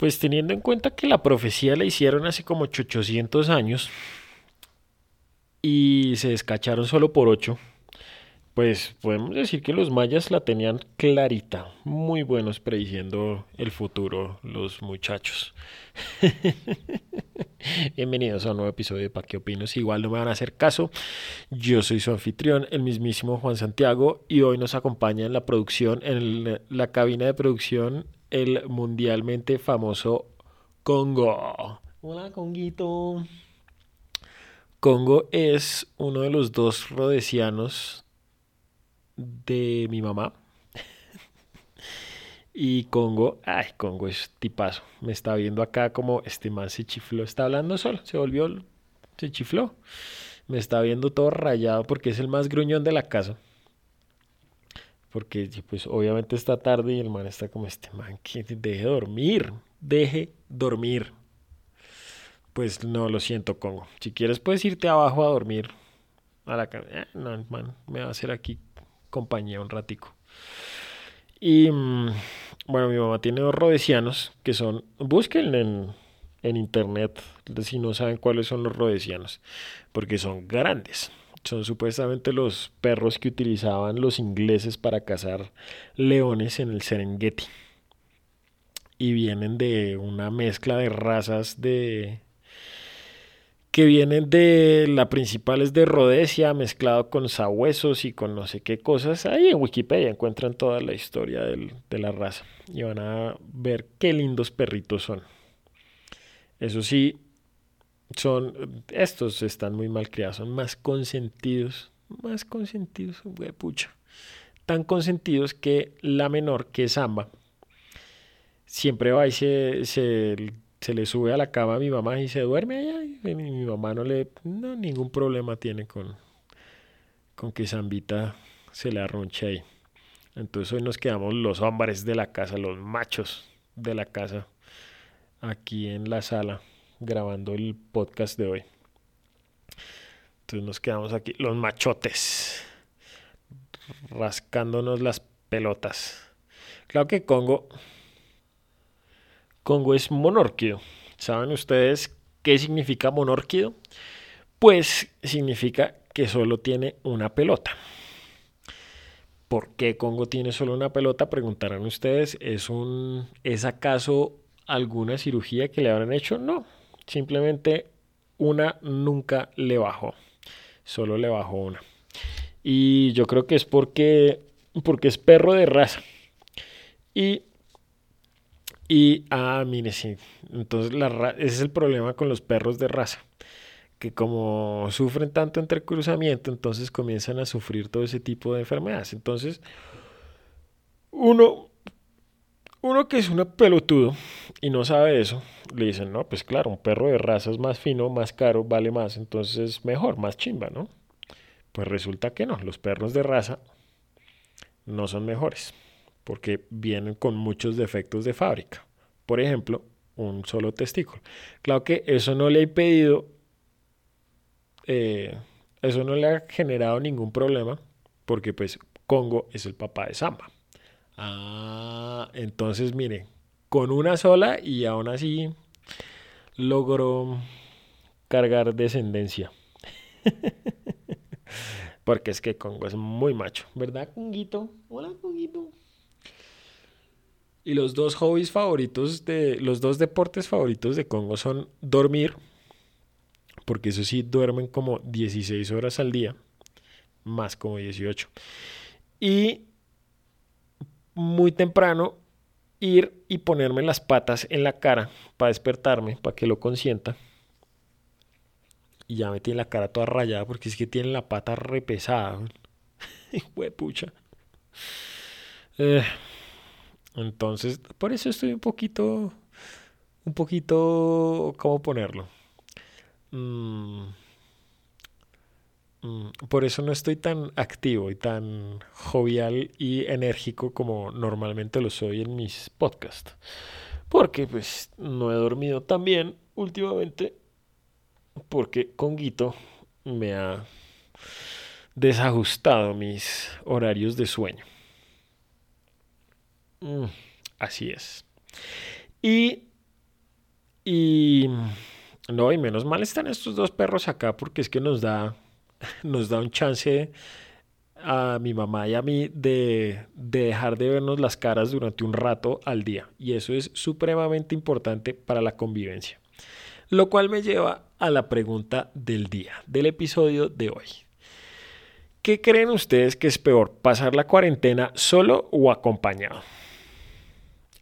Pues teniendo en cuenta que la profecía la hicieron hace como 800 años y se descacharon solo por 8, pues podemos decir que los mayas la tenían clarita, muy buenos prediciendo el futuro los muchachos. Bienvenidos a un nuevo episodio de Pa' qué opinos. Igual no me van a hacer caso. Yo soy su anfitrión, el mismísimo Juan Santiago, y hoy nos acompaña en la producción, en la cabina de producción, el mundialmente famoso Congo. Hola, Conguito. Congo es uno de los dos rodesianos de mi mamá. y Congo, ay, Congo es tipazo. Me está viendo acá como este man se chifló. Está hablando solo, se volvió, se chifló. Me está viendo todo rayado porque es el más gruñón de la casa porque pues obviamente está tarde y el man está como este man que deje dormir, deje dormir. Pues no, lo siento, Congo. Si quieres puedes irte abajo a dormir a la cama. Eh, no, el man me va a hacer aquí compañía un ratico. Y mm, bueno, mi mamá tiene dos rodesianos que son, busquen en, en internet si no saben cuáles son los rodesianos, porque son grandes. Son supuestamente los perros que utilizaban los ingleses para cazar leones en el Serengeti. Y vienen de una mezcla de razas de que vienen de la principal es de Rhodesia mezclado con sabuesos y con no sé qué cosas. Ahí en Wikipedia encuentran toda la historia de la raza y van a ver qué lindos perritos son. Eso sí, son, estos están muy mal criados, son más consentidos, más consentidos, güey, pucha. Tan consentidos que la menor, que es Samba, siempre va y se, se, le sube a la cama a mi mamá y se duerme allá. Y mi mamá no le, no, ningún problema tiene con, con que Zambita se le arronche ahí. Entonces hoy nos quedamos los hombres de la casa, los machos de la casa, aquí en la sala grabando el podcast de hoy. Entonces nos quedamos aquí, los machotes, rascándonos las pelotas. Claro que Congo, Congo es monórquido. ¿Saben ustedes qué significa monórquido? Pues significa que solo tiene una pelota. ¿Por qué Congo tiene solo una pelota? Preguntarán ustedes. ¿Es, un, ¿Es acaso alguna cirugía que le habrán hecho? No, Simplemente una nunca le bajó. Solo le bajó una. Y yo creo que es porque, porque es perro de raza. Y, y ah, mire, sí. Entonces la, ese es el problema con los perros de raza. Que como sufren tanto entre cruzamiento, entonces comienzan a sufrir todo ese tipo de enfermedades. Entonces, uno uno que es un pelotudo y no sabe eso, le dicen, no, pues claro, un perro de raza es más fino, más caro, vale más, entonces es mejor, más chimba, ¿no? Pues resulta que no, los perros de raza no son mejores, porque vienen con muchos defectos de fábrica. Por ejemplo, un solo testículo. Claro que eso no le ha impedido, eh, eso no le ha generado ningún problema, porque pues Congo es el papá de Samba. Ah, entonces mire, con una sola y aún así logró cargar descendencia. Porque es que Congo es muy macho, ¿verdad, Conguito? Hola, Conguito. Y los dos hobbies favoritos de los dos deportes favoritos de Congo son dormir, porque eso sí duermen como 16 horas al día, más como 18. Y muy temprano ir y ponerme las patas en la cara para despertarme, para que lo consienta. Y ya me tiene la cara toda rayada porque es que tiene la pata repesada. pucha. Eh, entonces, por eso estoy un poquito, un poquito, ¿cómo ponerlo? Mm, Mm, por eso no estoy tan activo y tan jovial y enérgico como normalmente lo soy en mis podcasts. Porque pues no he dormido tan bien últimamente porque Conguito me ha desajustado mis horarios de sueño. Mm, así es. Y Y no, y menos mal están estos dos perros acá porque es que nos da, nos da un chance a mi mamá y a mí de, de, dejar de vernos las caras durante un rato al día. Y eso es supremamente importante para la convivencia. Lo cual me lleva a la pregunta del día, del episodio de hoy. ¿Qué creen ustedes que es peor, pasar la cuarentena solo o acompañado?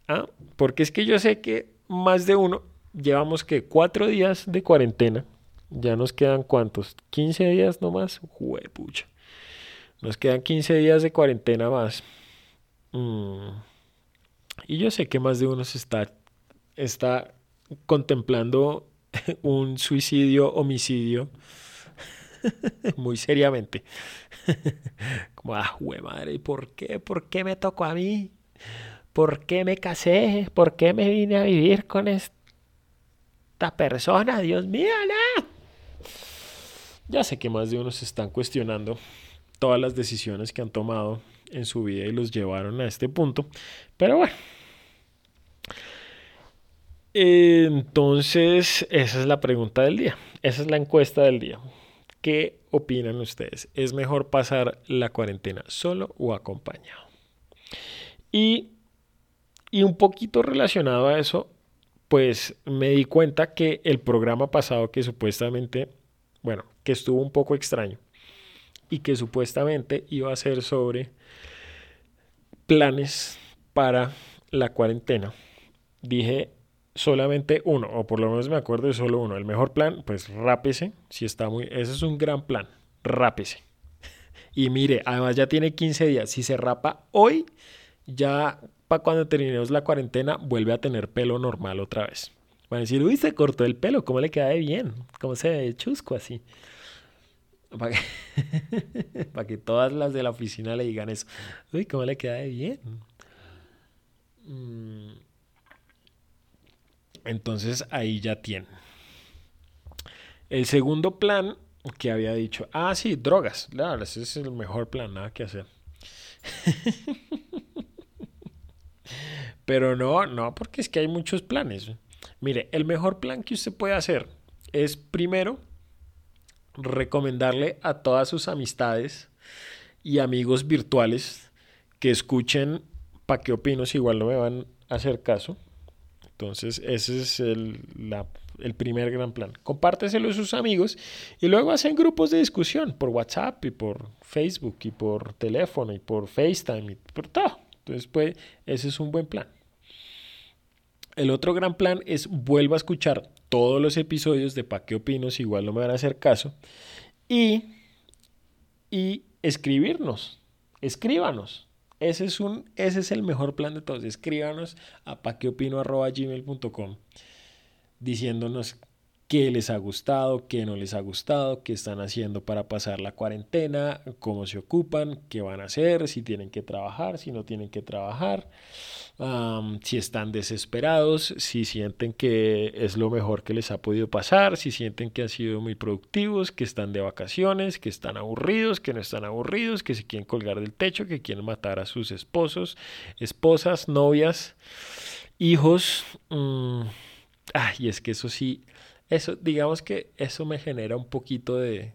¿Ah? Porque es que yo sé que más de uno, llevamos que cuatro días de cuarentena, ya nos quedan cuántos, 15 días nomás, pucha. Nos quedan 15 días de cuarentena más. Mm. Y yo sé que más de uno se está, está contemplando un suicidio, homicidio, muy seriamente. Como, ah, hue madre, ¿por qué? ¿Por qué me tocó a mí? ¿Por qué me casé? ¿Por qué me vine a vivir con esta persona? Dios mío, no. Ya sé que más de uno se están cuestionando todas las decisiones que han tomado en su vida y los llevaron a este punto. Pero bueno. Entonces, esa es la pregunta del día. Esa es la encuesta del día. ¿Qué opinan ustedes? ¿Es mejor pasar la cuarentena solo o acompañado? Y, y un poquito relacionado a eso, pues me di cuenta que el programa pasado que supuestamente, bueno, que estuvo un poco extraño, y que supuestamente iba a ser sobre planes para la cuarentena. Dije solamente uno, o por lo menos me acuerdo de solo uno. El mejor plan, pues rápese, si está muy, ese es un gran plan, rápese. Y mire, además ya tiene 15 días, si se rapa hoy, ya para cuando terminemos la cuarentena vuelve a tener pelo normal otra vez. Van a decir, uy, se cortó el pelo, ¿cómo le queda de bien? ¿Cómo se ve chusco así? Para que, todas las de la oficina le digan eso. Uy, ¿cómo le queda de bien? Mm. Entonces ahí ya tienen. El segundo plan que había dicho, ah, sí, drogas. Claro, ese es el mejor plan, nada que hacer. Pero no, no, porque es que hay muchos planes. Mire, el mejor plan que usted puede hacer es primero recomendarle a todas sus amistades y amigos virtuales que escuchen para qué opino si igual no me van a hacer caso. Entonces, ese es el, el primer gran plan. Compárteselo a sus amigos y luego hacen grupos de discusión por WhatsApp y por Facebook y por teléfono y por FaceTime y por todo. Entonces, pues, ese es un buen plan. El otro gran plan es vuelva a escuchar todos los episodios de Pa' qué opino si igual no me van a hacer caso y, y escribirnos, escríbanos. Ese es, un, ese es el mejor plan de todos. Escríbanos a paqueopino.gmail.com diciéndonos qué les ha gustado, qué no les ha gustado, qué están haciendo para pasar la cuarentena, cómo se ocupan, qué van a hacer, si tienen que trabajar, si no tienen que trabajar si están desesperados, si sienten que es lo mejor que les ha podido pasar, si sienten que han sido muy productivos, que están de vacaciones, que están aburridos, que no están aburridos, que se quieren colgar del techo, que quieren matar a sus esposos, esposas, novias, hijos. Mm, y es que eso sí, eso, digamos que eso me genera un poquito de,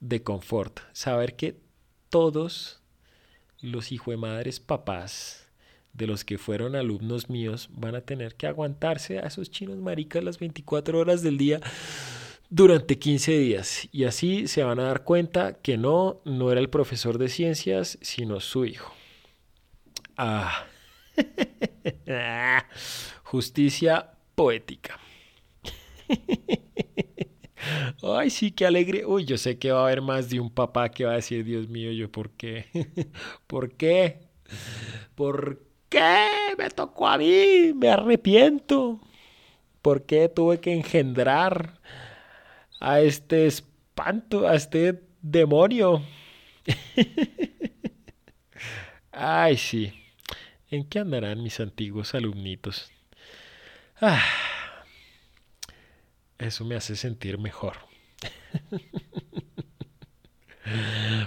de confort. Saber que todos los hijos de madres papás de los que fueron alumnos míos van a tener que aguantarse a esos chinos maricas las 24 horas del día durante 15 días. Y así se van a dar cuenta que no, no era el profesor de ciencias, sino su hijo. Ah. Justicia poética. Ay, sí, qué alegre. Uy, yo sé que va a haber más de un papá que va a decir, Dios mío, yo, ¿por qué? ¿Por qué? ¿Por qué? me tocó a mí? Me arrepiento. ¿Por qué tuve que engendrar a este espanto, a este demonio? Ay, sí. ¿En qué andarán mis antiguos alumnitos? Ah, eso me hace sentir mejor.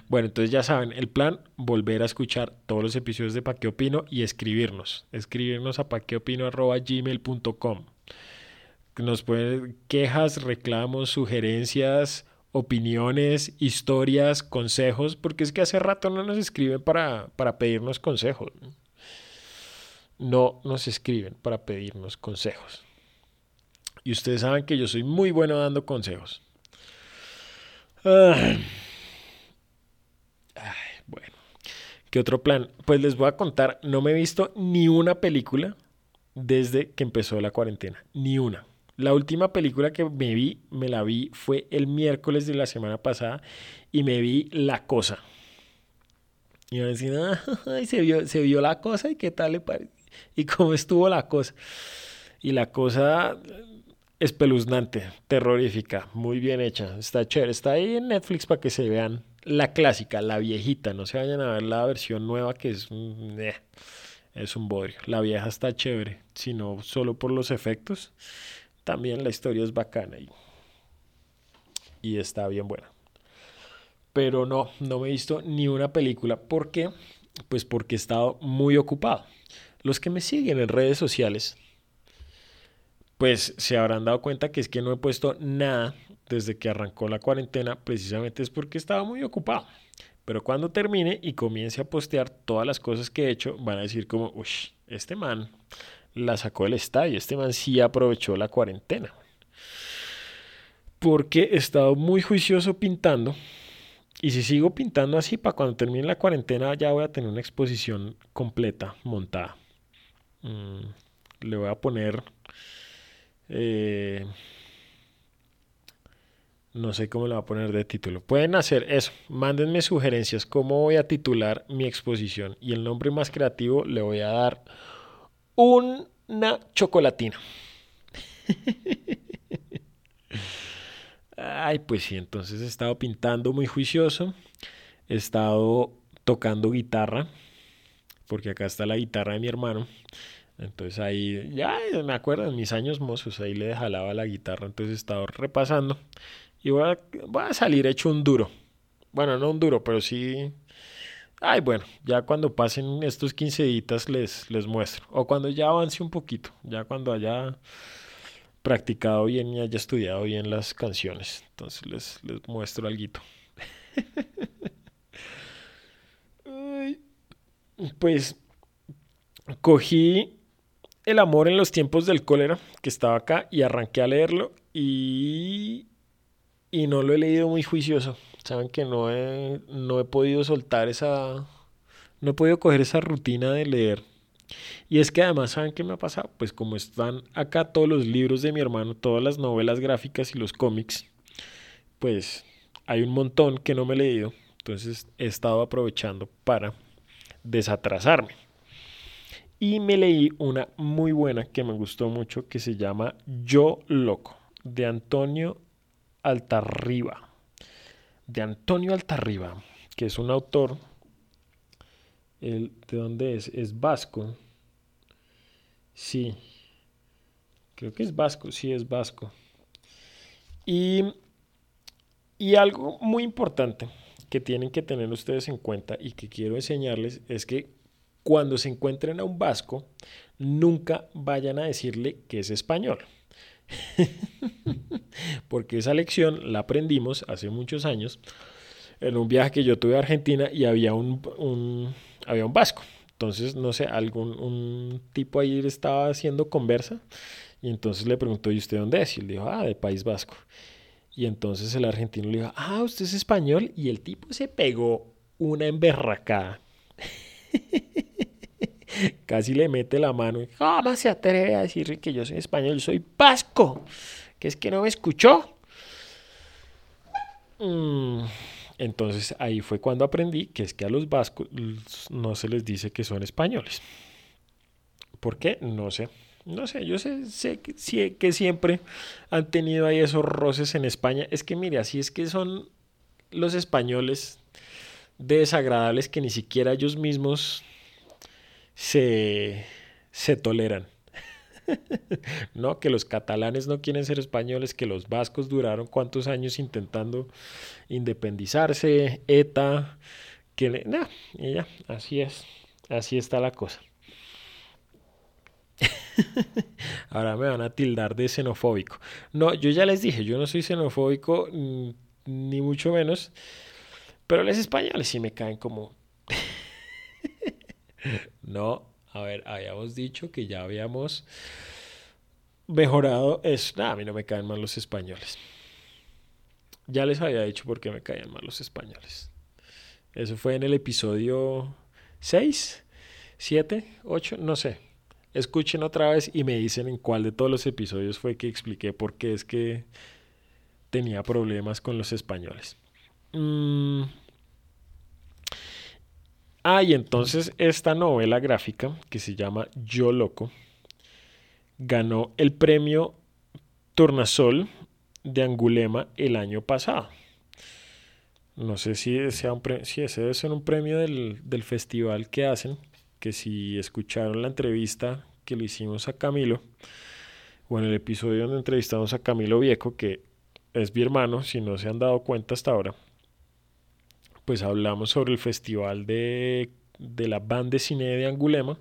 Bueno, entonces ya saben, el plan, volver a escuchar todos los episodios de Pa' Opino y escribirnos. Escribirnos a paqueopino.gmail.com Nos pueden quejas, reclamos, sugerencias, opiniones, historias, consejos, porque es que hace rato no nos escriben para, para pedirnos consejos. No nos escriben para pedirnos consejos. Y ustedes saben que yo soy muy bueno dando consejos. Ay, bueno. ¿Qué otro plan? Pues les voy a contar, no me he visto ni una película desde que empezó la cuarentena. Ni una. La última película que me vi, me la vi, fue el miércoles de la semana pasada y me vi La Cosa. Y me decían, ay, se vio, la cosa y qué tal le. Y cómo estuvo la cosa. Y la cosa espeluznante, terrorífica, muy bien hecha, está chévere, está ahí en Netflix para que se vean la clásica, la viejita, no se vayan a ver la versión nueva que es, eh, es un bodrio, la vieja está chévere, sino solo por los efectos, también la historia es bacana y, y está bien buena. Pero no, no me he visto ni una película, ¿por qué? Pues porque he estado muy ocupado. Los que me siguen en redes sociales pues se habrán dado cuenta que es que no he puesto nada desde que arrancó la cuarentena, precisamente es porque estaba muy ocupado. Pero cuando termine y comience a postear todas las cosas que he hecho, van a decir como, uy, este man la sacó del estadio, este man sí aprovechó la cuarentena. Porque he estado muy juicioso pintando. Y si sigo pintando así, para cuando termine la cuarentena ya voy a tener una exposición completa, montada. Mm, le voy a poner eh, no sé cómo le va a poner de título. Pueden hacer eso. Mándenme sugerencias. ¿Cómo voy a titular mi exposición? Y el nombre más creativo le voy a dar una chocolatina. Ay, pues sí, entonces he estado pintando muy juicioso. He estado tocando guitarra. Porque acá está la guitarra de mi hermano. Entonces ahí, ya me acuerdo en mis años mozos, ahí le jalaba la guitarra, entonces he estado repasando y voy a, voy a salir hecho un duro. Bueno, no un duro, pero sí... Ay, bueno, ya cuando pasen estos 15 días les, les muestro. O cuando ya avance un poquito, ya cuando haya practicado bien y haya estudiado bien las canciones. Entonces les, les muestro algo. pues cogí el amor en los tiempos del cólera, que estaba acá, y arranqué a leerlo y, y no lo he leído muy juicioso. Saben que no he, no he podido soltar esa... No he podido coger esa rutina de leer. Y es que además, ¿saben qué me ha pasado? Pues como están acá todos los libros de mi hermano, todas las novelas gráficas y los cómics, pues hay un montón que no me he leído. Entonces he estado aprovechando para desatrasarme. Y me leí una muy buena que me gustó mucho que se llama Yo Loco, de Antonio Altarriba. De Antonio Altarriba, que es un autor, ¿de dónde es? Es vasco. Sí, creo que es vasco, sí es vasco. Y, y algo muy importante que tienen que tener ustedes en cuenta y que quiero enseñarles es que cuando se encuentren a un vasco, nunca vayan a decirle que es español. Porque esa lección la aprendimos hace muchos años en un viaje que yo tuve a Argentina y había un, había un vasco. Entonces, no sé, algún un tipo ahí estaba haciendo conversa y entonces le preguntó, ¿y usted dónde es? Y él dijo, ah, de País Vasco. Y entonces el argentino le dijo, ah, usted es español. Y el tipo se pegó una emberracada. Casi le mete la mano. ¿Cómo se atreve a decir que yo soy español? Soy vasco. ¿Que es que no me escuchó? Mm, entonces ahí fue cuando aprendí que es que a los vascos no se les dice que son españoles. ¿Por qué? No sé. No sé, yo sé, sé que, que siempre han tenido ahí esos roces en España. Es que mire, así es que son los españoles desagradables que ni siquiera ellos mismos se, se toleran. no, que los catalanes no quieren ser españoles, que los vascos duraron cuántos años intentando independizarse, ETA, que no, y ya, así es, así está la cosa. Ahora me van a tildar de xenofóbico. No, yo ya les dije, yo no soy xenofóbico, mm, ni mucho menos. Pero los españoles sí me caen como... no, a ver, habíamos dicho que ya habíamos mejorado eso. Nada, a mí no me caen mal los españoles. Ya les había dicho por qué me caían mal los españoles. Eso fue en el episodio 6, 7, 8, no sé. Escuchen otra vez y me dicen en cuál de todos los episodios fue que expliqué por qué es que tenía problemas con los españoles. Mm. Ah, y entonces esta novela gráfica que se llama Yo Loco ganó el premio Tornasol de Angulema el año pasado. No sé si, sea un si ese debe ser un premio del, del festival que hacen, que si escucharon la entrevista que le hicimos a Camilo, o en el episodio donde entrevistamos a Camilo Viejo, que es mi hermano, si no se han dado cuenta hasta ahora, pues hablamos sobre el festival de, de la banda de cine de Angulema,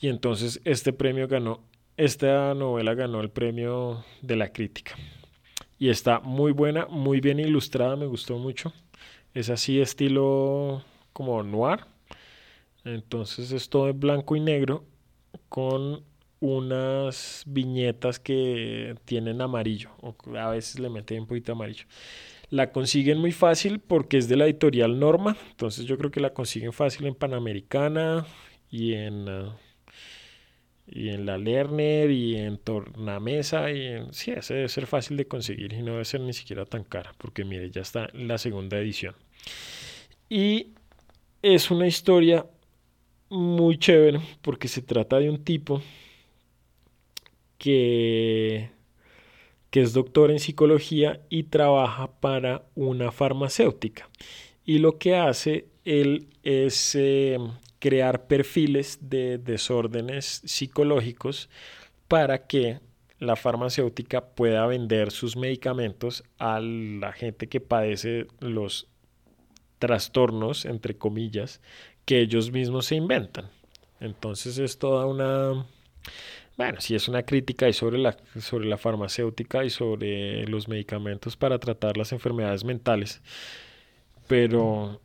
y entonces este premio ganó, esta novela ganó el premio de la crítica y está muy buena, muy bien ilustrada, me gustó mucho. Es así estilo como noir. Entonces es todo en blanco y negro con unas viñetas que tienen amarillo o a veces le meten un poquito amarillo. La consiguen muy fácil porque es de la editorial Norma, entonces yo creo que la consiguen fácil en Panamericana y en y en la Lerner y en Tornamesa y en, sí, ese debe ser fácil de conseguir y no debe ser ni siquiera tan cara porque mire, ya está la segunda edición. Y es una historia muy chévere porque se trata de un tipo que, que es doctor en psicología y trabaja para una farmacéutica. Y lo que hace él es eh, crear perfiles de desórdenes psicológicos para que la farmacéutica pueda vender sus medicamentos a la gente que padece los trastornos, entre comillas, que ellos mismos se inventan. Entonces es toda una... Bueno, sí es una crítica sobre la, sobre la farmacéutica y sobre los medicamentos para tratar las enfermedades mentales. Pero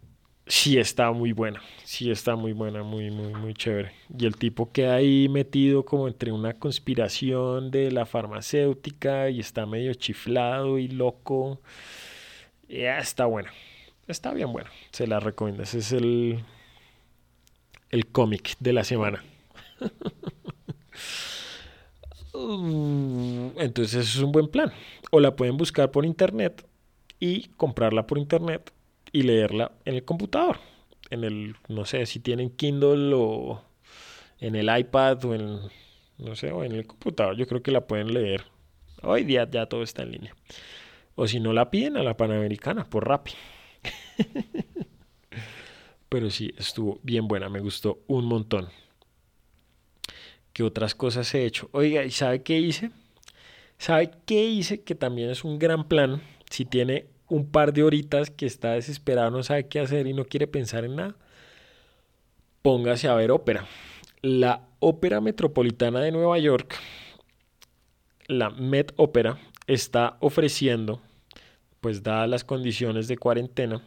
sí está muy buena, sí está muy buena, muy, muy, muy chévere. Y el tipo queda ahí metido como entre una conspiración de la farmacéutica y está medio chiflado y loco. Ya está buena, está bien bueno, se la recomiendo. Ese es el, el cómic de la semana. Entonces es un buen plan. O la pueden buscar por internet y comprarla por internet y leerla en el computador. En el, no sé, si tienen Kindle o en el iPad o en, no sé, o en el computador, yo creo que la pueden leer. Hoy día ya todo está en línea. O si no la piden a la Panamericana por Rappi. Pero sí, estuvo bien buena, me gustó un montón. ¿Qué otras cosas he hecho? Oiga, ¿y sabe qué hice? ¿Sabe qué hice? Que también es un gran plan. Si tiene un par de horitas que está desesperado, no sabe qué hacer y no quiere pensar en nada, póngase a ver ópera. La Ópera Metropolitana de Nueva York, la Met Ópera, está ofreciendo, pues dadas las condiciones de cuarentena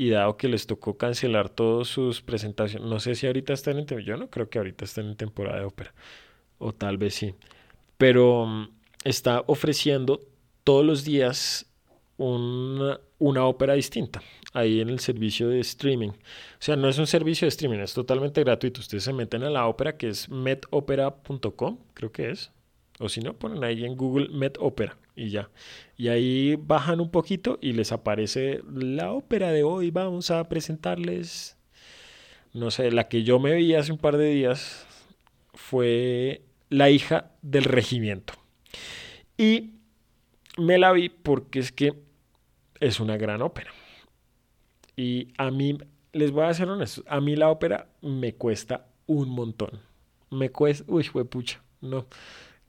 y dado que les tocó cancelar todas sus presentaciones, no sé si ahorita están en yo no creo que ahorita estén en temporada de ópera, o tal vez sí, pero mm, está ofreciendo todos los días una, una ópera distinta ahí en el servicio de streaming. O sea, no es un servicio de streaming, es totalmente gratuito. Ustedes se meten a la ópera que es metopera.com, creo que es. O si no, ponen ahí en Google Metopera y ya. Y ahí bajan un poquito y les aparece la ópera de hoy. Vamos a presentarles, no sé, la que yo me vi hace un par de días fue La hija del regimiento. Y me la vi porque es que es una gran ópera. Y a mí, les voy a ser honesto, a mí la ópera me cuesta un montón. Me cuesta, uy, fue pucha, no.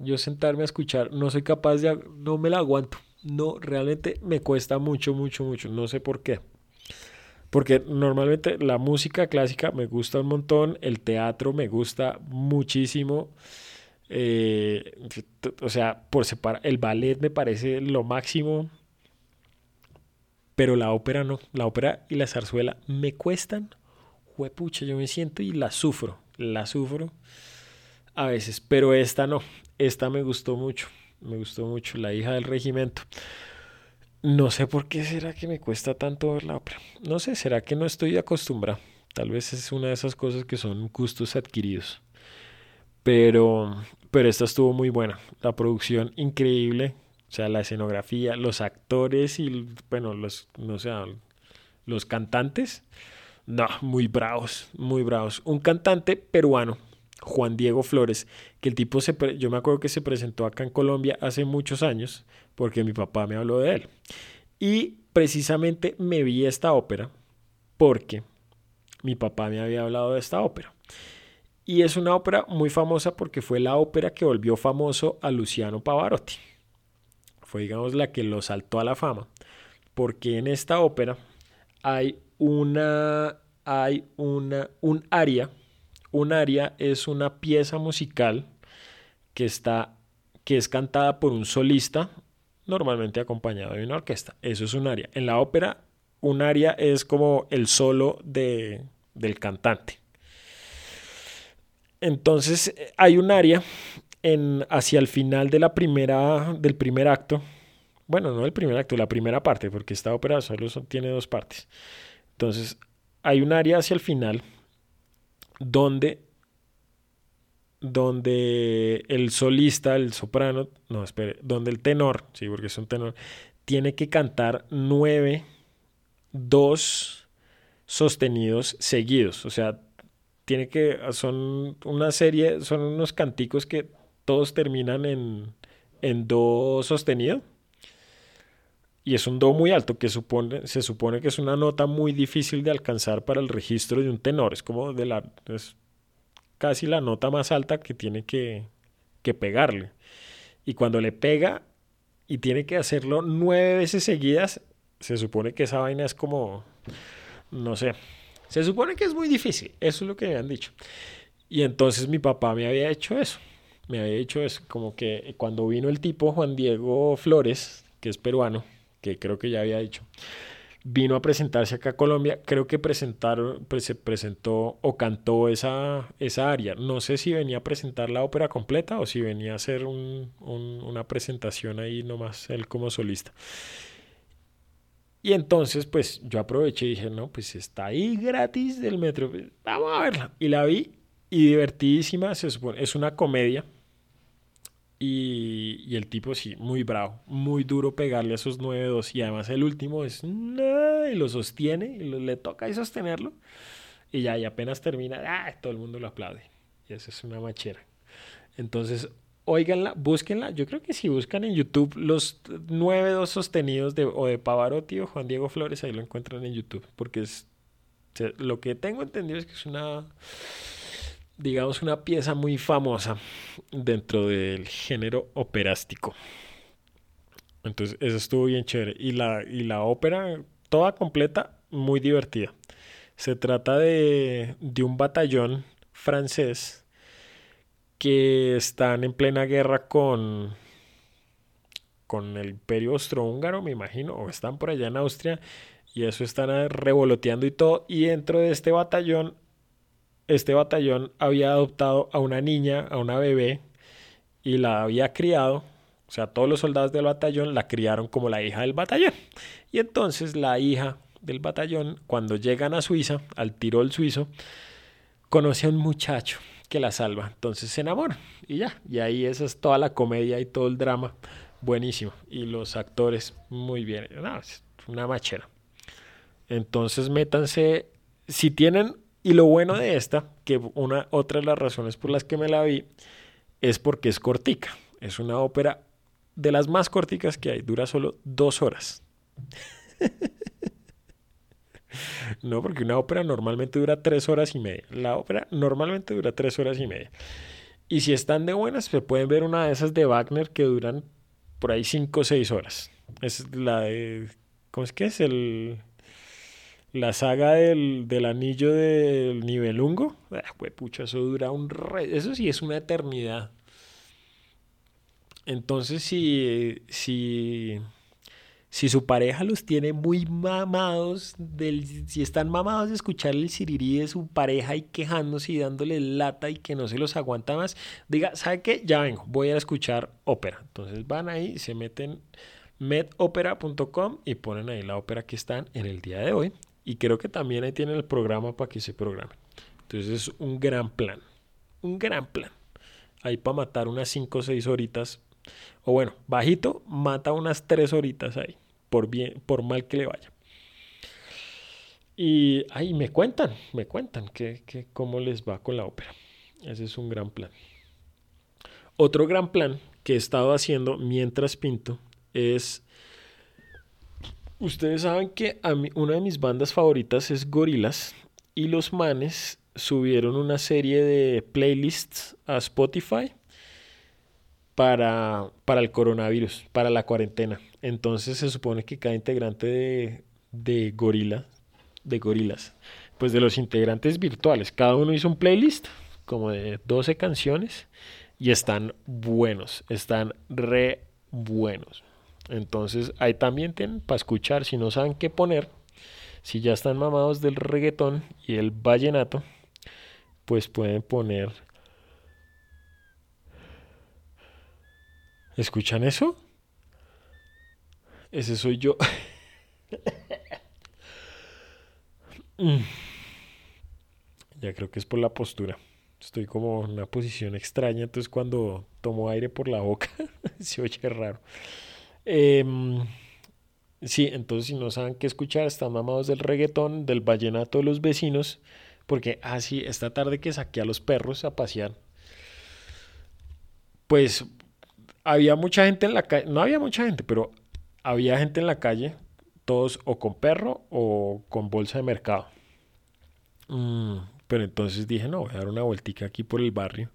Yo sentarme a escuchar, no soy capaz de, no me la aguanto. No, realmente me cuesta mucho, mucho, mucho. No sé por qué. Porque normalmente la música clásica me gusta un montón, el teatro me gusta muchísimo. Eh, o sea, por separar, el ballet me parece lo máximo, pero la ópera no. La ópera y la zarzuela me cuestan, juepucha, yo me siento y la sufro, la sufro a veces, pero esta no, esta me gustó mucho, me gustó mucho, La hija del regimiento. No sé por qué será que me cuesta tanto ver la ópera. No sé, será que no estoy acostumbrado. Tal vez es una de esas cosas que son gustos adquiridos. Pero, pero esta estuvo muy buena. La producción increíble. O sea, la escenografía, los actores y, bueno, los, no sé, los cantantes. No, muy bravos, muy bravos. Un cantante peruano Juan Diego Flores, que el tipo se, yo me acuerdo que se presentó acá en Colombia hace muchos años, porque mi papá me habló de él. Y precisamente me vi esta ópera porque mi papá me había hablado de esta ópera. Y es una ópera muy famosa porque fue la ópera que volvió famoso a Luciano Pavarotti. Fue, digamos, la que lo saltó a la fama. Porque en esta ópera hay una, hay una, un aria un aria es una pieza musical que, está, que es cantada por un solista, normalmente acompañado de una orquesta. Eso es un aria. En la ópera, un aria es como el solo de, del cantante. Entonces hay un aria en, hacia el final de la primera, del primer acto. Bueno, no el primer acto, la primera parte, porque esta ópera solo tiene dos partes. Entonces hay un aria hacia el final donde, donde el solista, el soprano, no, espere, donde el tenor, sí, porque es un tenor, tiene que cantar nueve, dos sostenidos seguidos. O sea, tiene que, son una serie, son unos canticos que todos terminan en, en do sostenido y es un do muy alto que supone, se supone que es una nota muy difícil de alcanzar para el registro de un tenor. Es como de la, es casi la nota más alta que tiene que, que pegarle. Y cuando le pega y tiene que hacerlo nueve veces seguidas, se supone que esa vaina es como, no sé, se supone que es muy difícil. Eso es lo que me han dicho. Y entonces mi papá me había hecho eso. Me había hecho eso, como que cuando vino el tipo Juan Diego Flores, que es peruano, que creo que ya había dicho, vino a presentarse acá a Colombia, creo que presentaron, pues, se presentó o cantó esa, esa área. No sé si venía a presentar la ópera completa o si venía a hacer un, una presentación ahí nomás él como solista. Y entonces, pues yo aproveché y dije, no, pues está ahí gratis del metro, vamos a verla. Y la vi y divertidísima, se supone, es una comedia y, el tipo sí, muy bravo, muy duro pegarle a esos 9-2. Y además el último es, y lo sostiene, y le toca ahí sostenerlo. Y ya, y apenas termina, ¡ah! todo el mundo lo aplaude. Y eso es una machera. Entonces, óiganla, búsquenla. Yo creo que si buscan en YouTube los 9-2 sostenidos de, o de Pavarotti o Juan Diego Flores, ahí lo encuentran en YouTube. Porque es, lo que tengo entendido es que es una digamos, una pieza muy famosa dentro del género operástico. Entonces, eso estuvo bien chévere. Y la, y la ópera, toda completa, muy divertida. Se trata de, de un batallón francés que están en plena guerra con, con el imperio austrohúngaro, me imagino, o están por allá en Austria, y eso están revoloteando y todo. Y dentro de este batallón este batallón había adoptado a una niña, a una bebé, y la había criado. O sea, todos los soldados del batallón la criaron como la hija del batallón. Y entonces la hija del batallón, cuando llegan a Suiza, al Tirol suizo, conoce a un muchacho que la salva. Entonces se enamoran y ya. Y ahí esa es toda la comedia y todo el drama. Buenísimo. Y los actores muy bien. una machera. Entonces métanse, si tienen y lo bueno de esta, que una otra de las razones por las que me la vi, es porque es cortica. Es una ópera de las más corticas que hay, dura solo dos horas. no, porque una ópera normalmente dura tres horas y media. La ópera normalmente dura tres horas y media. Y si están de buenas, se pueden ver una de esas de Wagner que duran por ahí cinco o seis horas. Es la de. ¿Cómo es que es? El la saga del, del anillo del nivelungo, ah, eso dura un re... Eso sí es una eternidad. Entonces, si, si, si su pareja los tiene muy mamados, del, si están mamados de escuchar el sirirí de su pareja y quejándose y dándole lata y que no se los aguanta más, diga, ¿sabe qué? Ya vengo, voy a escuchar ópera. Entonces van ahí, se meten medopera.com y ponen ahí la ópera que están en el día de hoy. Y creo que también ahí tienen el programa para que se programen. Entonces es un gran plan. Un gran plan. Ahí para matar unas 5 o 6 horitas. O bueno, bajito, mata unas 3 horitas ahí. Por, bien, por mal que le vaya. Y ahí me cuentan, me cuentan que, que cómo les va con la ópera. Ese es un gran plan. Otro gran plan que he estado haciendo mientras pinto es... Ustedes saben que una de mis bandas favoritas es Gorilas y los manes subieron una serie de playlists a Spotify para, para el coronavirus, para la cuarentena. Entonces se supone que cada integrante de, de Gorila, de Gorilas, pues de los integrantes virtuales, cada uno hizo un playlist como de 12 canciones y están buenos, están re buenos. Entonces ahí también tienen para escuchar, si no saben qué poner, si ya están mamados del reggaetón y el vallenato, pues pueden poner... ¿Escuchan eso? Ese soy yo. ya creo que es por la postura. Estoy como en una posición extraña, entonces cuando tomo aire por la boca se oye raro. Em, sí, entonces si no saben qué escuchar, están mamados del reggaetón, del vallenato de los vecinos, porque, así ah, esta tarde que saqué a los perros a pasear, pues había mucha gente en la calle, no había mucha gente, pero había gente en la calle, todos o con perro o con bolsa de mercado. Mm, pero entonces dije, no, voy a dar una vueltica aquí por el barrio.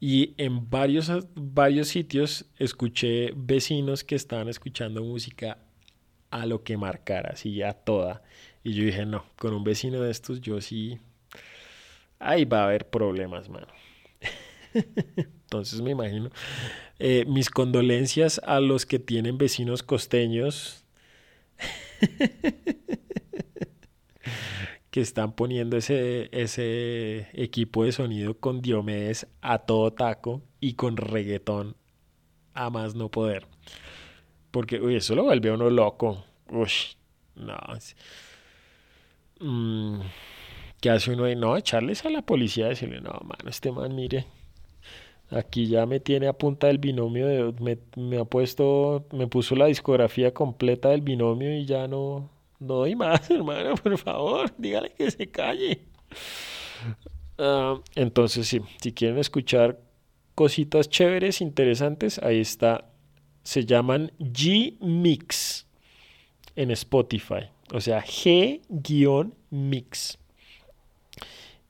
Y en varios, varios sitios escuché vecinos que estaban escuchando música a lo que marcara, así a toda. Y yo dije, no, con un vecino de estos yo sí... Ahí va a haber problemas, mano. Entonces me imagino. Eh, mis condolencias a los que tienen vecinos costeños. que están poniendo ese, ese equipo de sonido con Diomedes a todo taco y con reggaetón a más no poder. Porque, uy, eso lo vuelve a uno loco. Uy, no. Mm, ¿Qué hace uno ahí? No, echarles a la policía y decirle, no, mano, este man, mire, aquí ya me tiene a punta del binomio, me, me ha puesto, me puso la discografía completa del binomio y ya no doy más, hermano, por favor, dígale que se calle. Ah, entonces, sí, si quieren escuchar cositas chéveres, interesantes, ahí está. Se llaman G-Mix en Spotify. O sea, G-Mix.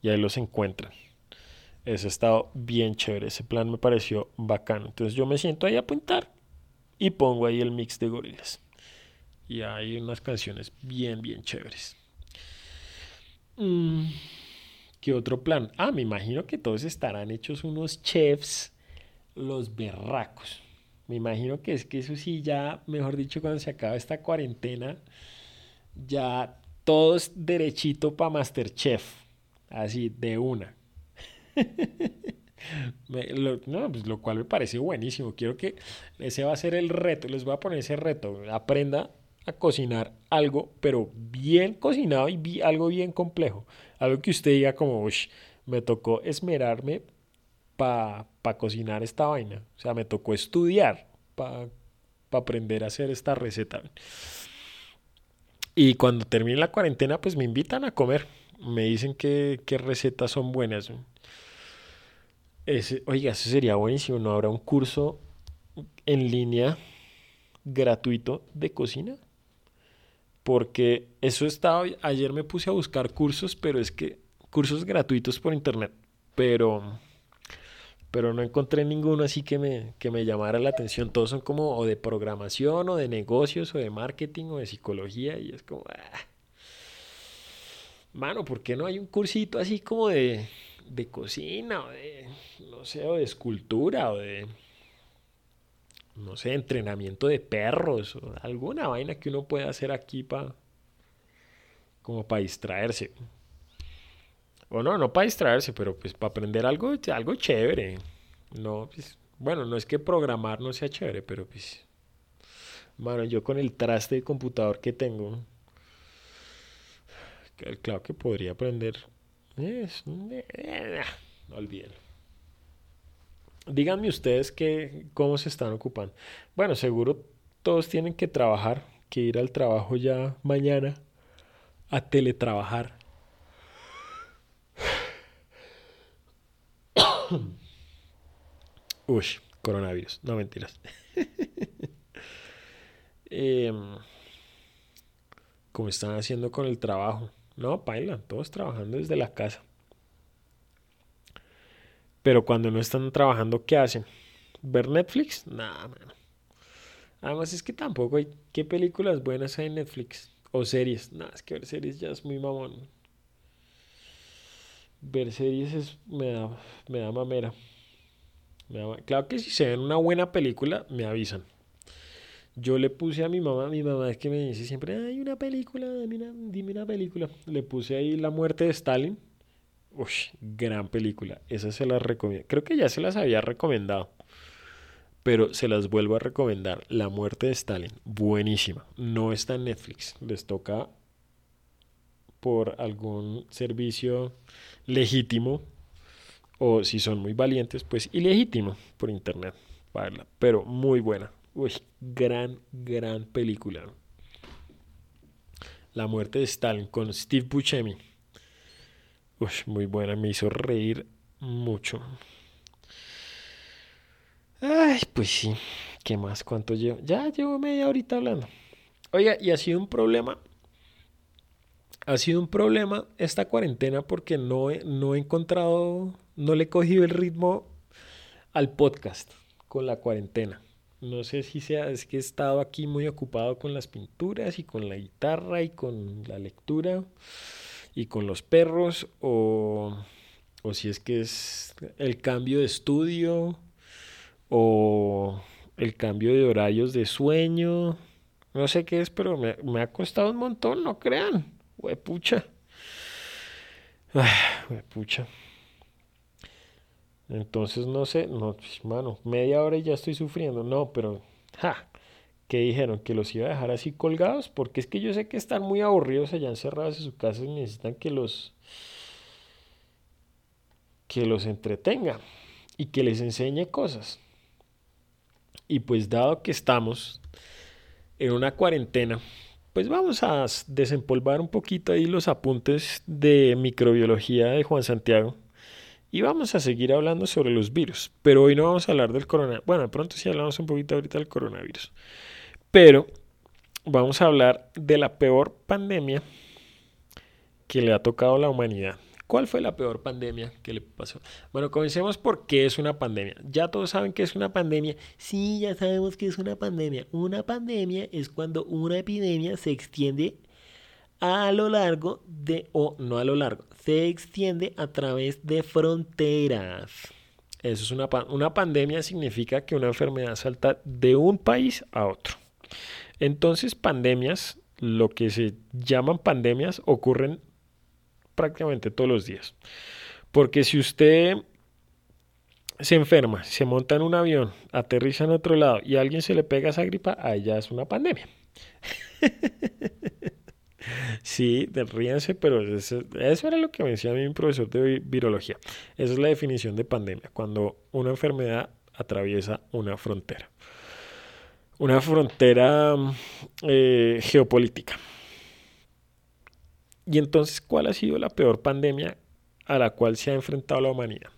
Y ahí los encuentran. Eso ha estado bien chévere. Ese plan me pareció bacano. Entonces yo me siento ahí a apuntar y pongo ahí el mix de gorilas y hay unas canciones bien, bien chéveres. Mm, ¿Qué otro plan? Ah, me imagino que todos estarán hechos unos chefs, los berracos. Me imagino que es que eso sí, ya, mejor dicho, cuando se acaba esta cuarentena, ya todos derechito para Masterchef. Así, de una. no, pues lo cual me parece buenísimo. Quiero que ese va a ser el reto. Les voy a poner ese reto. Aprenda a cocinar algo, pero bien cocinado y algo bien complejo. Algo que usted diga como, me tocó esmerarme para pa cocinar esta vaina. O sea, me tocó estudiar para pa aprender a hacer esta receta. Y cuando termine la cuarentena, pues me invitan a comer. Me dicen que, qué recetas son buenas. Ese, oiga, eso sería buenísimo. ¿No habrá un curso en línea gratuito de cocina? Porque eso estaba, ayer me puse a buscar cursos, pero es que cursos gratuitos por internet, pero pero no encontré ninguno así que me, que me llamara la atención. Todos son como o de programación o de negocios o de marketing o de psicología y es como, ah. mano, ¿por qué no hay un cursito así como de, de cocina o de, no sé, o de escultura o de, no sé, entrenamiento de perros o alguna vaina que uno pueda hacer aquí para como para distraerse. O no, no para distraerse, pero pues para aprender algo, algo chévere. No, pues, bueno, no es que programar no sea chévere, pero pues, bueno, yo con el traste de computador que tengo, claro que podría aprender. Es, eh, no olviden. Díganme ustedes que, cómo se están ocupando. Bueno, seguro todos tienen que trabajar, que ir al trabajo ya mañana, a teletrabajar. Uy, coronavirus. No mentiras. eh, ¿Cómo están haciendo con el trabajo? No, paila, todos trabajando desde la casa. Pero cuando no están trabajando, ¿qué hacen? ¿Ver Netflix? Nada, mano. Además es que tampoco hay... ¿Qué películas buenas hay en Netflix? O series. Nada, es que ver series ya es muy mamón. Ver series es, me, da, me da mamera. claro que si se ven una buena película, me avisan. Yo le puse a mi mamá, mi mamá es que me dice siempre, hay una película, dime una, dime una película. Le puse ahí La muerte de Stalin. Uy, gran película. Esa se la recomiendo. Creo que ya se las había recomendado. Pero se las vuelvo a recomendar. La muerte de Stalin. Buenísima. No está en Netflix. Les toca por algún servicio legítimo. O si son muy valientes, pues ilegítimo por internet. Pero muy buena. Uy, gran, gran película. La muerte de Stalin con Steve Buscemi. Uy, muy buena, me hizo reír mucho. Ay, pues sí. ¿Qué más? ¿Cuánto llevo? Ya llevo media horita hablando. Oiga, y ha sido un problema. Ha sido un problema esta cuarentena porque no he, no he encontrado, no le he cogido el ritmo al podcast con la cuarentena. No sé si sea, es que he estado aquí muy ocupado con las pinturas y con la guitarra y con la lectura y con los perros o, o si es que es el cambio de estudio o el cambio de horarios de sueño. No sé qué es, pero me, me ha costado un montón, no crean. Huepucha. Huepucha. Entonces, no sé, no, pues, mano, media hora y ya estoy sufriendo. No, pero, ja, ¿qué dijeron? ¿Que los iba a dejar así colgados? Porque es que yo sé que están muy aburridos allá encerrados en su casa y necesitan que los, que los entretenga y que les enseñe cosas. Y pues dado que estamos en una cuarentena, pues vamos a desempolvar un poquito ahí los apuntes de microbiología de Juan Santiago y vamos a seguir hablando sobre los virus, pero hoy no vamos a hablar del coronavirus. Bueno, de pronto sí hablamos un poquito ahorita del coronavirus. Pero vamos a hablar de la peor pandemia que le ha tocado a la humanidad. ¿Cuál fue la peor pandemia que le pasó? Bueno, comencemos por qué es una pandemia. Ya todos saben que es una pandemia. Sí, ya sabemos que es una pandemia. Una pandemia es cuando una epidemia se extiende a lo largo de, o no a lo largo, se extiende a través de fronteras. Eso es una, una pandemia, significa que una enfermedad salta de un país a otro. Entonces, pandemias, lo que se llaman pandemias, ocurren prácticamente todos los días. Porque si usted se enferma, se monta en un avión, aterriza en otro lado y a alguien se le pega esa gripa, ahí ya es una pandemia. Sí, ríense, pero eso, era lo que me decía mi profesor de virología. Esa es la definición de pandemia, cuando una enfermedad atraviesa una frontera. Una frontera eh, geopolítica. Y entonces, ¿cuál ha sido la peor pandemia a la cual se ha enfrentado la humanidad?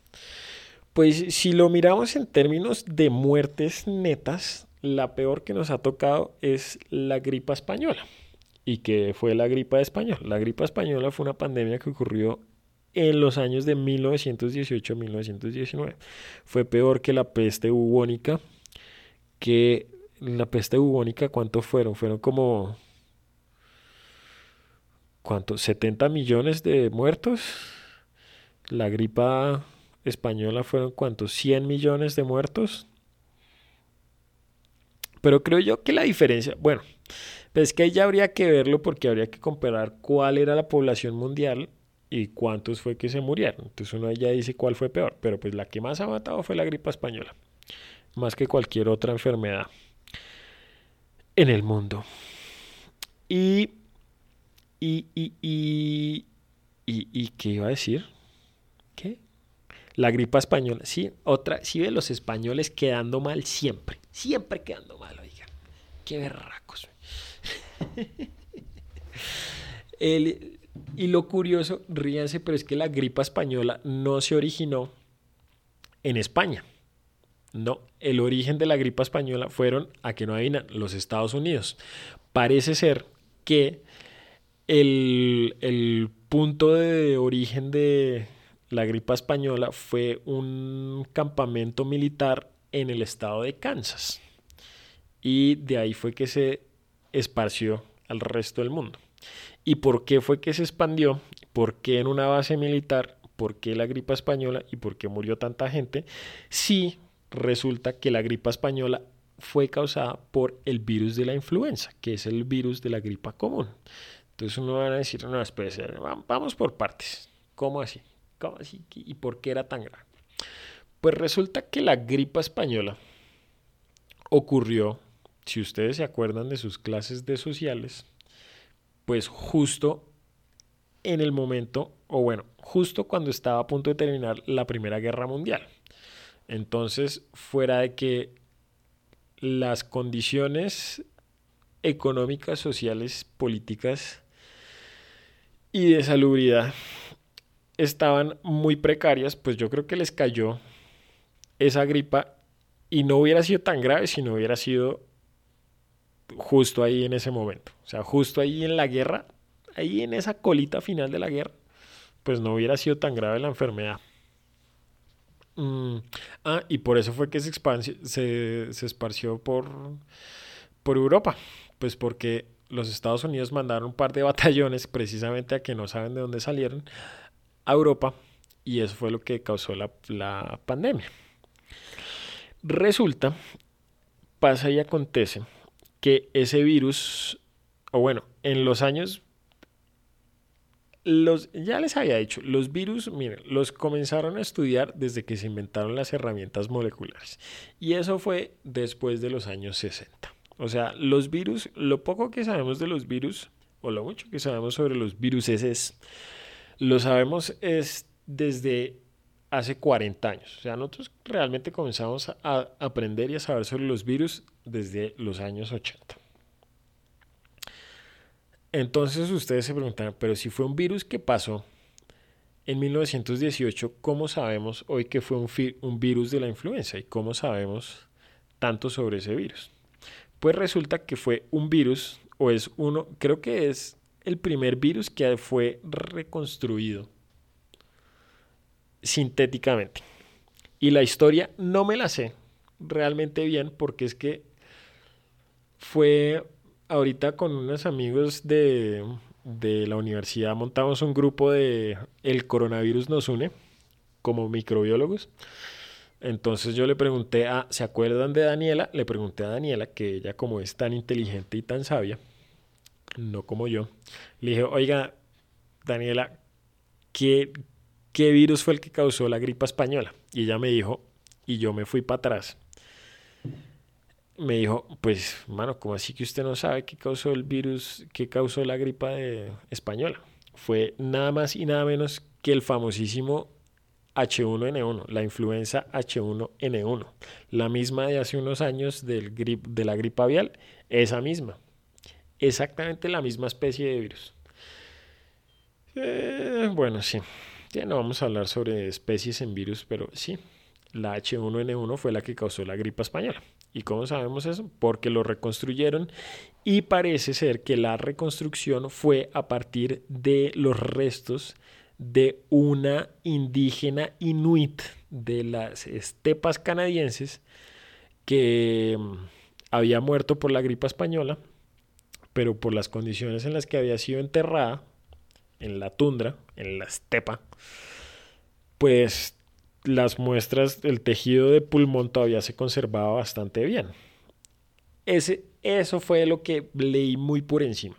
Pues si lo miramos en términos de muertes netas, la peor que nos ha tocado es la gripa española y que fue la gripa española. La gripa española fue una pandemia que ocurrió en los años de 1918-1919. Fue peor que la peste bubónica, que la peste bubónica, ¿cuántos fueron? Fueron como... ¿Cuántos? 70 millones de muertos. La gripa española fueron cuántos? 100 millones de muertos. Pero creo yo que la diferencia, bueno, pues es que ya habría que verlo porque habría que comparar cuál era la población mundial y cuántos fue que se murieron. Entonces uno ya dice cuál fue peor, pero pues la que más ha matado fue la gripa española, más que cualquier otra enfermedad en el mundo. Y, y, y, y, y, y ¿qué iba a decir? ¿Qué? La gripa española. Sí, otra, sí ve los españoles quedando mal siempre. Siempre quedando mal, oiga. Qué berracos. y lo curioso, ríanse, pero es que la gripa española no se originó en España. No, el origen de la gripa española fueron, a que no adivinan, los Estados Unidos. Parece ser que el, el punto de origen de la gripa española fue un campamento militar en el estado de Kansas. Y de ahí fue que se esparció al resto del mundo. ¿Y por qué fue que se expandió? ¿Por qué en una base militar? ¿Por qué la gripa española? ¿Y por qué murió tanta gente? Si resulta que la gripa española fue causada por el virus de la influenza, que es el virus de la gripa común. Entonces uno va a decir, no, espérese, vamos por partes. ¿Cómo así? ¿Cómo así? ¿Y por qué era tan grave? Pues resulta que la gripa española ocurrió si ustedes se acuerdan de sus clases de sociales, pues justo en el momento, o bueno, justo cuando estaba a punto de terminar la Primera Guerra Mundial. Entonces, fuera de que las condiciones económicas, sociales, políticas y de salubridad estaban muy precarias, pues yo creo que les cayó esa gripa y no hubiera sido tan grave si no hubiera sido justo ahí en ese momento. O sea, justo ahí en la guerra, ahí en esa colita final de la guerra, pues no hubiera sido tan grave la enfermedad. Mm, ah, y por eso fue que se, se, se esparció por, por Europa. Pues porque los Estados Unidos mandaron un par de batallones, precisamente a que no saben de dónde salieron, a Europa. Y eso fue lo que causó la, la pandemia. Resulta, pasa y acontece que ese virus, o bueno, en los años, los, ya les había dicho, los virus, miren, los comenzaron a estudiar desde que se inventaron las herramientas moleculares. Y eso fue después de los años 60. O sea, los virus, lo poco que sabemos de los virus, o lo mucho que sabemos sobre los virus es, lo sabemos es desde hace 40 años. O sea, nosotros realmente comenzamos a aprender y a saber sobre los virus desde los años 80. Entonces ustedes se preguntan, pero si fue un virus que pasó en 1918, ¿cómo sabemos hoy que fue un, un virus de la influenza? ¿Y cómo sabemos tanto sobre ese virus? Pues resulta que fue un virus, o es uno, creo que es el primer virus que fue reconstruido sintéticamente. Y la historia no me la sé realmente bien porque es que fue ahorita con unos amigos de, de la universidad, montamos un grupo de El coronavirus nos une como microbiólogos. Entonces yo le pregunté a, ¿se acuerdan de Daniela? Le pregunté a Daniela, que ella como es tan inteligente y tan sabia, no como yo, le dije, oiga, Daniela, ¿qué, ¿qué virus fue el que causó la gripa española? Y ella me dijo, y yo me fui para atrás. Me dijo, pues, mano, ¿cómo así que usted no sabe qué causó el virus, qué causó la gripa de española? Fue nada más y nada menos que el famosísimo H1N1, la influenza H1N1, la misma de hace unos años del grip, de la gripa avial, esa misma, exactamente la misma especie de virus. Eh, bueno, sí. Ya no vamos a hablar sobre especies en virus, pero sí, la H1N1 fue la que causó la gripa española. ¿Y cómo sabemos eso? Porque lo reconstruyeron y parece ser que la reconstrucción fue a partir de los restos de una indígena inuit de las estepas canadienses que mm, había muerto por la gripa española, pero por las condiciones en las que había sido enterrada, en la tundra, en la estepa, pues las muestras del tejido de pulmón todavía se conservaba bastante bien. ese, eso fue lo que leí muy por encima.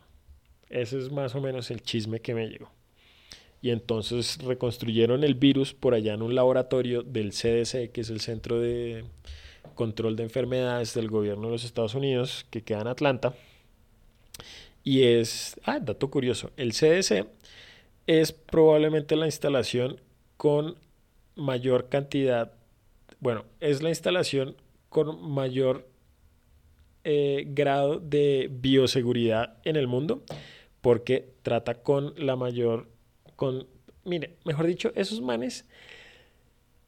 Ese es más o menos el chisme que me llegó. Y entonces reconstruyeron el virus por allá en un laboratorio del CDC, que es el Centro de Control de Enfermedades del gobierno de los Estados Unidos, que queda en Atlanta. Y es, ah, dato curioso, el CDC es probablemente la instalación con mayor cantidad, bueno, es la instalación con mayor eh, grado de bioseguridad en el mundo porque trata con la mayor, con, mire, mejor dicho, esos manes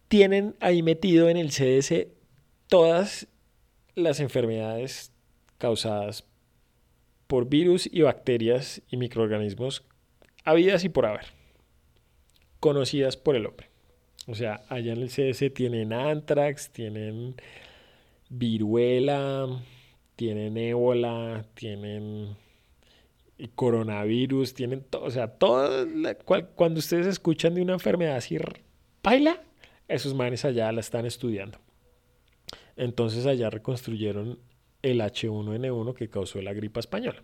tienen ahí metido en el CDC todas las enfermedades causadas por virus y bacterias y microorganismos habidas y por haber, conocidas por el hombre. O sea, allá en el CDC tienen antrax, tienen viruela, tienen ébola, tienen coronavirus, tienen todo, o sea, todo, cuando ustedes escuchan de una enfermedad así, baila, esos manes allá la están estudiando. Entonces allá reconstruyeron el H1N1 que causó la gripa española.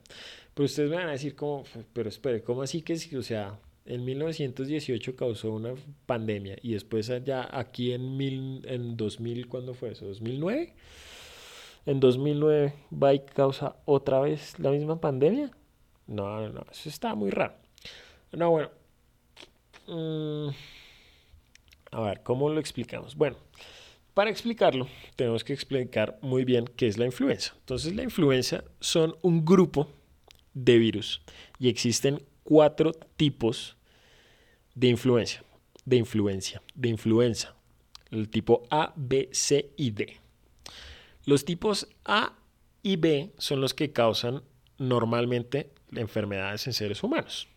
Pero ustedes me van a decir, como, pero espere, ¿cómo así que si, o sea, en 1918 causó una pandemia y después allá aquí en, mil, en 2000, ¿cuándo fue eso? ¿2009? En 2009 va y causa otra vez la misma pandemia. No, no, no, eso está muy raro. No, bueno. Mm, a ver, ¿cómo lo explicamos? Bueno, para explicarlo, tenemos que explicar muy bien qué es la influenza. Entonces, la influenza son un grupo de virus y existen cuatro tipos de influencia, de influencia, de influenza. El tipo A, B, C y D. Los tipos A y B son los que causan normalmente enfermedades en seres humanos.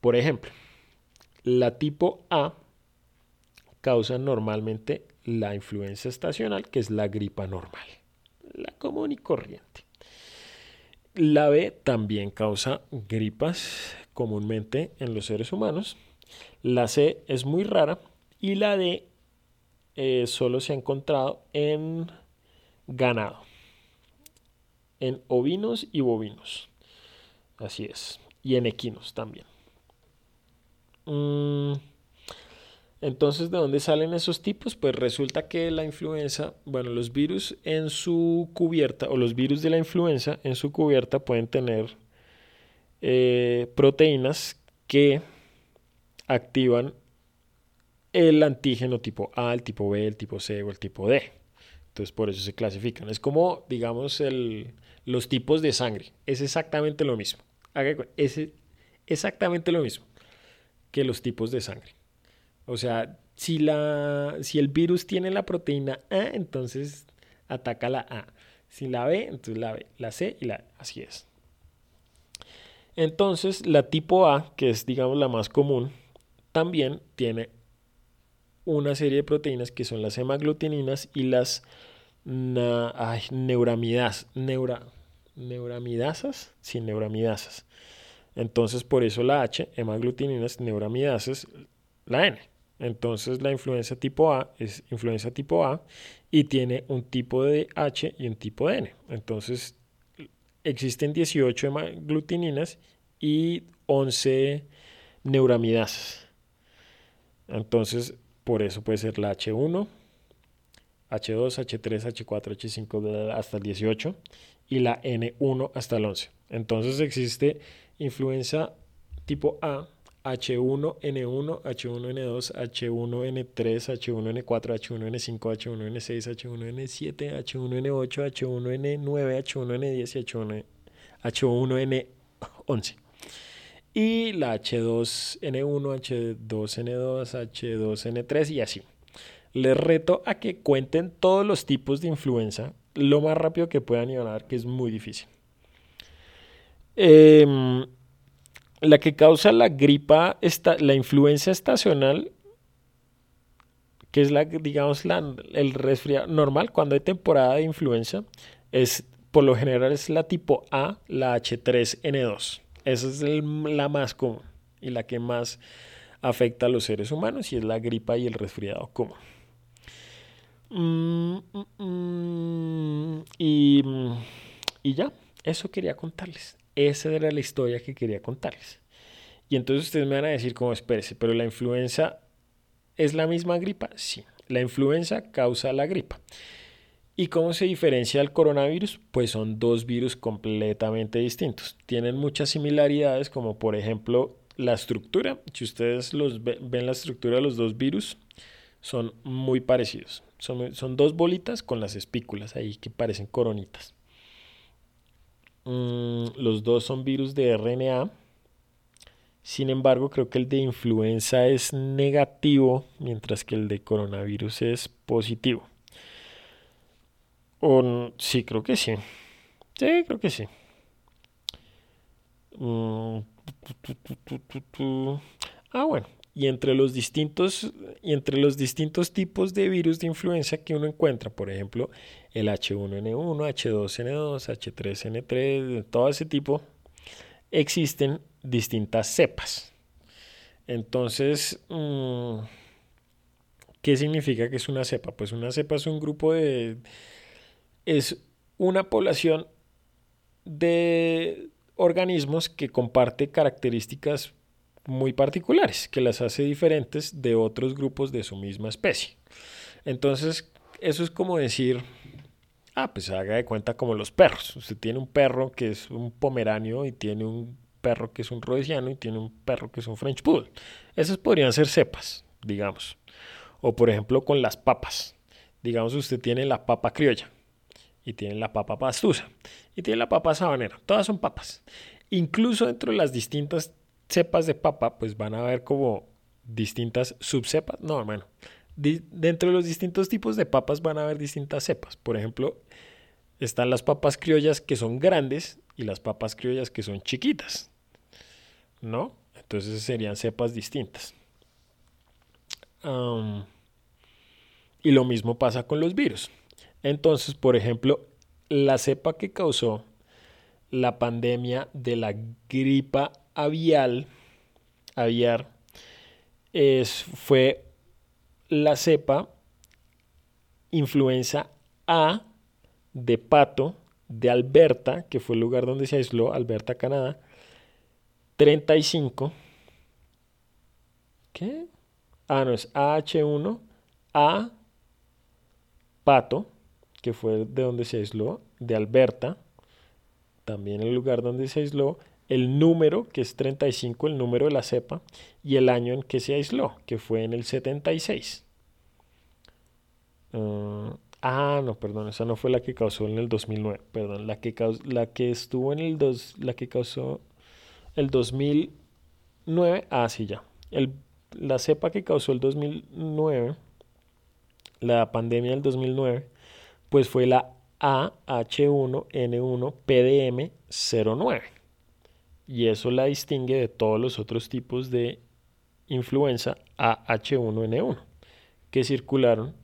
Por ejemplo, la tipo A causa normalmente la influenza estacional, que es la gripa normal, la común y corriente. La B también causa gripas comúnmente en los seres humanos. La C es muy rara y la D eh, solo se ha encontrado en ganado, en ovinos y bovinos. Así es. Y en equinos también. Mm, entonces, ¿de dónde salen esos tipos? Pues resulta que la influenza, bueno, los virus en su cubierta, o los virus de la influenza en su cubierta pueden tener eh, proteínas que activan el antígeno tipo A, el tipo B, el tipo C o el tipo D. Entonces, por eso se clasifican. Es como, digamos, los tipos de sangre. Es exactamente lo mismo es exactamente lo mismo que los tipos de sangre. O sea, si, la, si el virus tiene la proteína A, entonces ataca la A. Si la B, entonces la B, la C y la Así es. Entonces, la tipo A, que es digamos la más común, también tiene una serie de proteínas que son las hemaglutininas y las neuramidas, neura, neuramidasas, sin neuramidasas. Entonces, por eso la H, hemaglutininas, neuramidasas, la N. Entonces, la influenza tipo A es influenza tipo A y tiene un tipo de H y un tipo de N. Entonces, existen 18 hemaglutininas y 11 neuramidasas. Entonces, por eso puede ser la H1, H2, H3, H4, H5 hasta el 18 y la N1 hasta el 11. Entonces existe influenza tipo A, H1N1, H1N2, H1N3, H1N4, H1N5, H1N6, H1N7, H1N8, H1N9, H1N10 y H1N11. Y la H2N1, H2N2, H2N3 y así. Les reto a que cuenten todos los tipos de influenza lo más rápido que puedan y van que es muy difícil. Em, la que causa la gripa, la influencia estacional, que es la, digamos, la, el resfriado normal cuando hay temporada de influenza, es por lo general es la tipo A, la H3N2. Esa es la más común y la que más afecta a los seres humanos y es la gripa y el resfriado común. Mm, mm, mm. y y ya, eso quería contarles. Esa era la historia que quería contarles. Y entonces ustedes me van a decir, como espérese, pero la influenza es la misma gripa. Sí, la influenza causa la gripa. ¿Y cómo se diferencia el coronavirus? Pues son dos virus completamente distintos. Tienen muchas similaridades, como por ejemplo la estructura. Si ustedes los ven la estructura de los dos virus, son muy parecidos. Son, son dos bolitas con las espículas ahí que parecen coronitas. Mm, los dos son virus de RNA. Sin embargo, creo que el de influenza es negativo, mientras que el de coronavirus es positivo. O, sí, creo que sí. Sí, creo que sí. Mm, ah, bueno. Y entre los distintos y entre los distintos tipos de virus de influenza que uno encuentra, por ejemplo, el H1N1, H2N2, H3N3, todo ese tipo, existen distintas cepas. Entonces, mm, ¿qué significa que es una cepa? Pues una cepa es un grupo de... es una población de organismos que comparte características muy particulares, que las hace diferentes de otros grupos de su misma especie. Entonces, eso es como decir, ah, pues haga de cuenta como los perros. Usted tiene un perro que es un pomeranio y tiene un perro que es un rhodesiano y tiene un perro que es un French Poodle. Esas podrían ser cepas, digamos. O por ejemplo con las papas. Digamos usted tiene la papa criolla y tiene la papa pastusa y tiene la papa sabanera. Todas son papas. Incluso dentro de las distintas cepas de papa, pues van a haber como distintas subcepas. No, bueno, dentro de los distintos tipos de papas van a haber distintas cepas. Por ejemplo, están las papas criollas que son grandes y las papas criollas que son chiquitas. ¿No? Entonces serían cepas distintas. y lo mismo pasa con los virus. Entonces, por ejemplo, la cepa que causó la pandemia de la gripa avial, aviar, es, fue la cepa influenza A de pato de Alberta, que fue el lugar donde se aisló, Alberta, Canadá, 35. ¿Qué? Ah, no, es AH1, A pato, que fue de donde se aisló, de Alberta, también el lugar donde se aisló, el número, que es 35, el número de la cepa, y el año en que se aisló, que fue en el 76. ah, ah no, perdón, esa no fue la que causó en el 2009, perdón, la que, que estuvo en el 2, la que causó el 2009, ah, sí, ya. La cepa que causó el 2009, la pandemia del 2009, pues fue la AH1N1PDM09 y eso la distingue de todos los otros tipos de influenza AH1N1 que circularon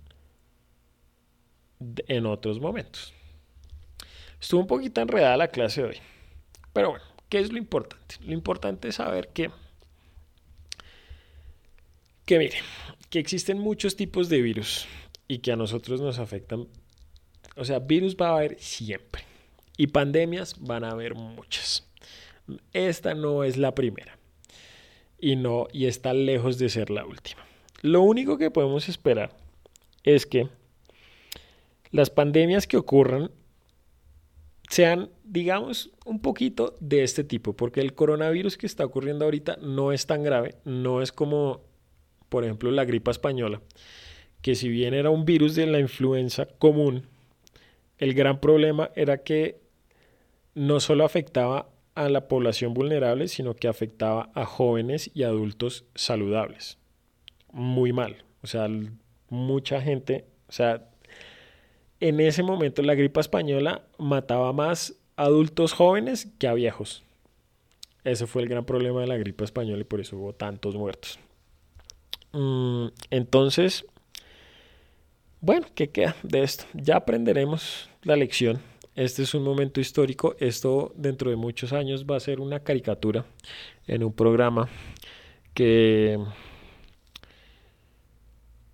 en otros momentos. Estuvo un poquito enredada la clase de hoy, pero bueno, ¿qué es lo importante? Lo importante es saber que, que mire, que existen muchos tipos de virus y que a nosotros nos afectan. O sea, virus va a haber siempre y pandemias van a haber muchas. Esta no es la primera. Y no, y está lejos de ser la última. Lo único que podemos esperar es que las pandemias que ocurran sean, digamos, un poquito de este tipo, porque el coronavirus que está ocurriendo ahorita no es tan grave, no es como, por ejemplo, la gripa española, que si bien era un virus de la influenza común, el gran problema era que no solo afectaba a la población vulnerable, sino que afectaba a jóvenes y adultos saludables. Muy mal. O sea, mucha gente, o sea, en ese momento la gripa española mataba más adultos jóvenes que a viejos. Ese fue el gran problema de la gripa española y por eso hubo tantos muertos. Mm, entonces, bueno, ¿qué queda de esto? Ya aprenderemos la lección este es un momento histórico. Esto dentro de muchos años va a ser una caricatura en un programa que,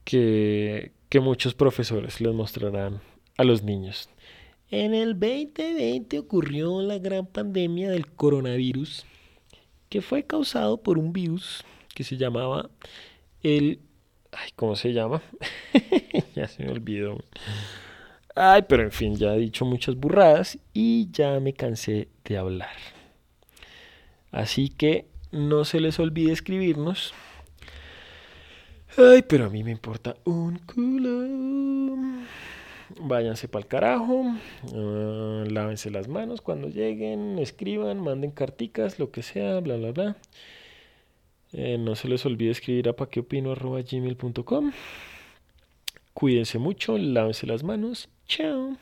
que, muchos profesores les mostrarán a los niños. En el 2020 ocurrió la gran pandemia del coronavirus, que fue causado por un virus que se llamaba el... Ay, ¿cómo se llama? ya se me olvidó. Ay, pero en fin, ya he dicho muchas burradas y ya me cansé de hablar. Así que no se les olvide escribirnos. Ay, pero a mí me importa un culo. Váyanse para el carajo. Ah, lávense las manos cuando lleguen. Escriban, manden carticas, lo que sea, bla, bla, bla. Eh, no se les olvide escribir a paqueopino.gmail.com. Cuídense mucho, lávense las manos. Chao.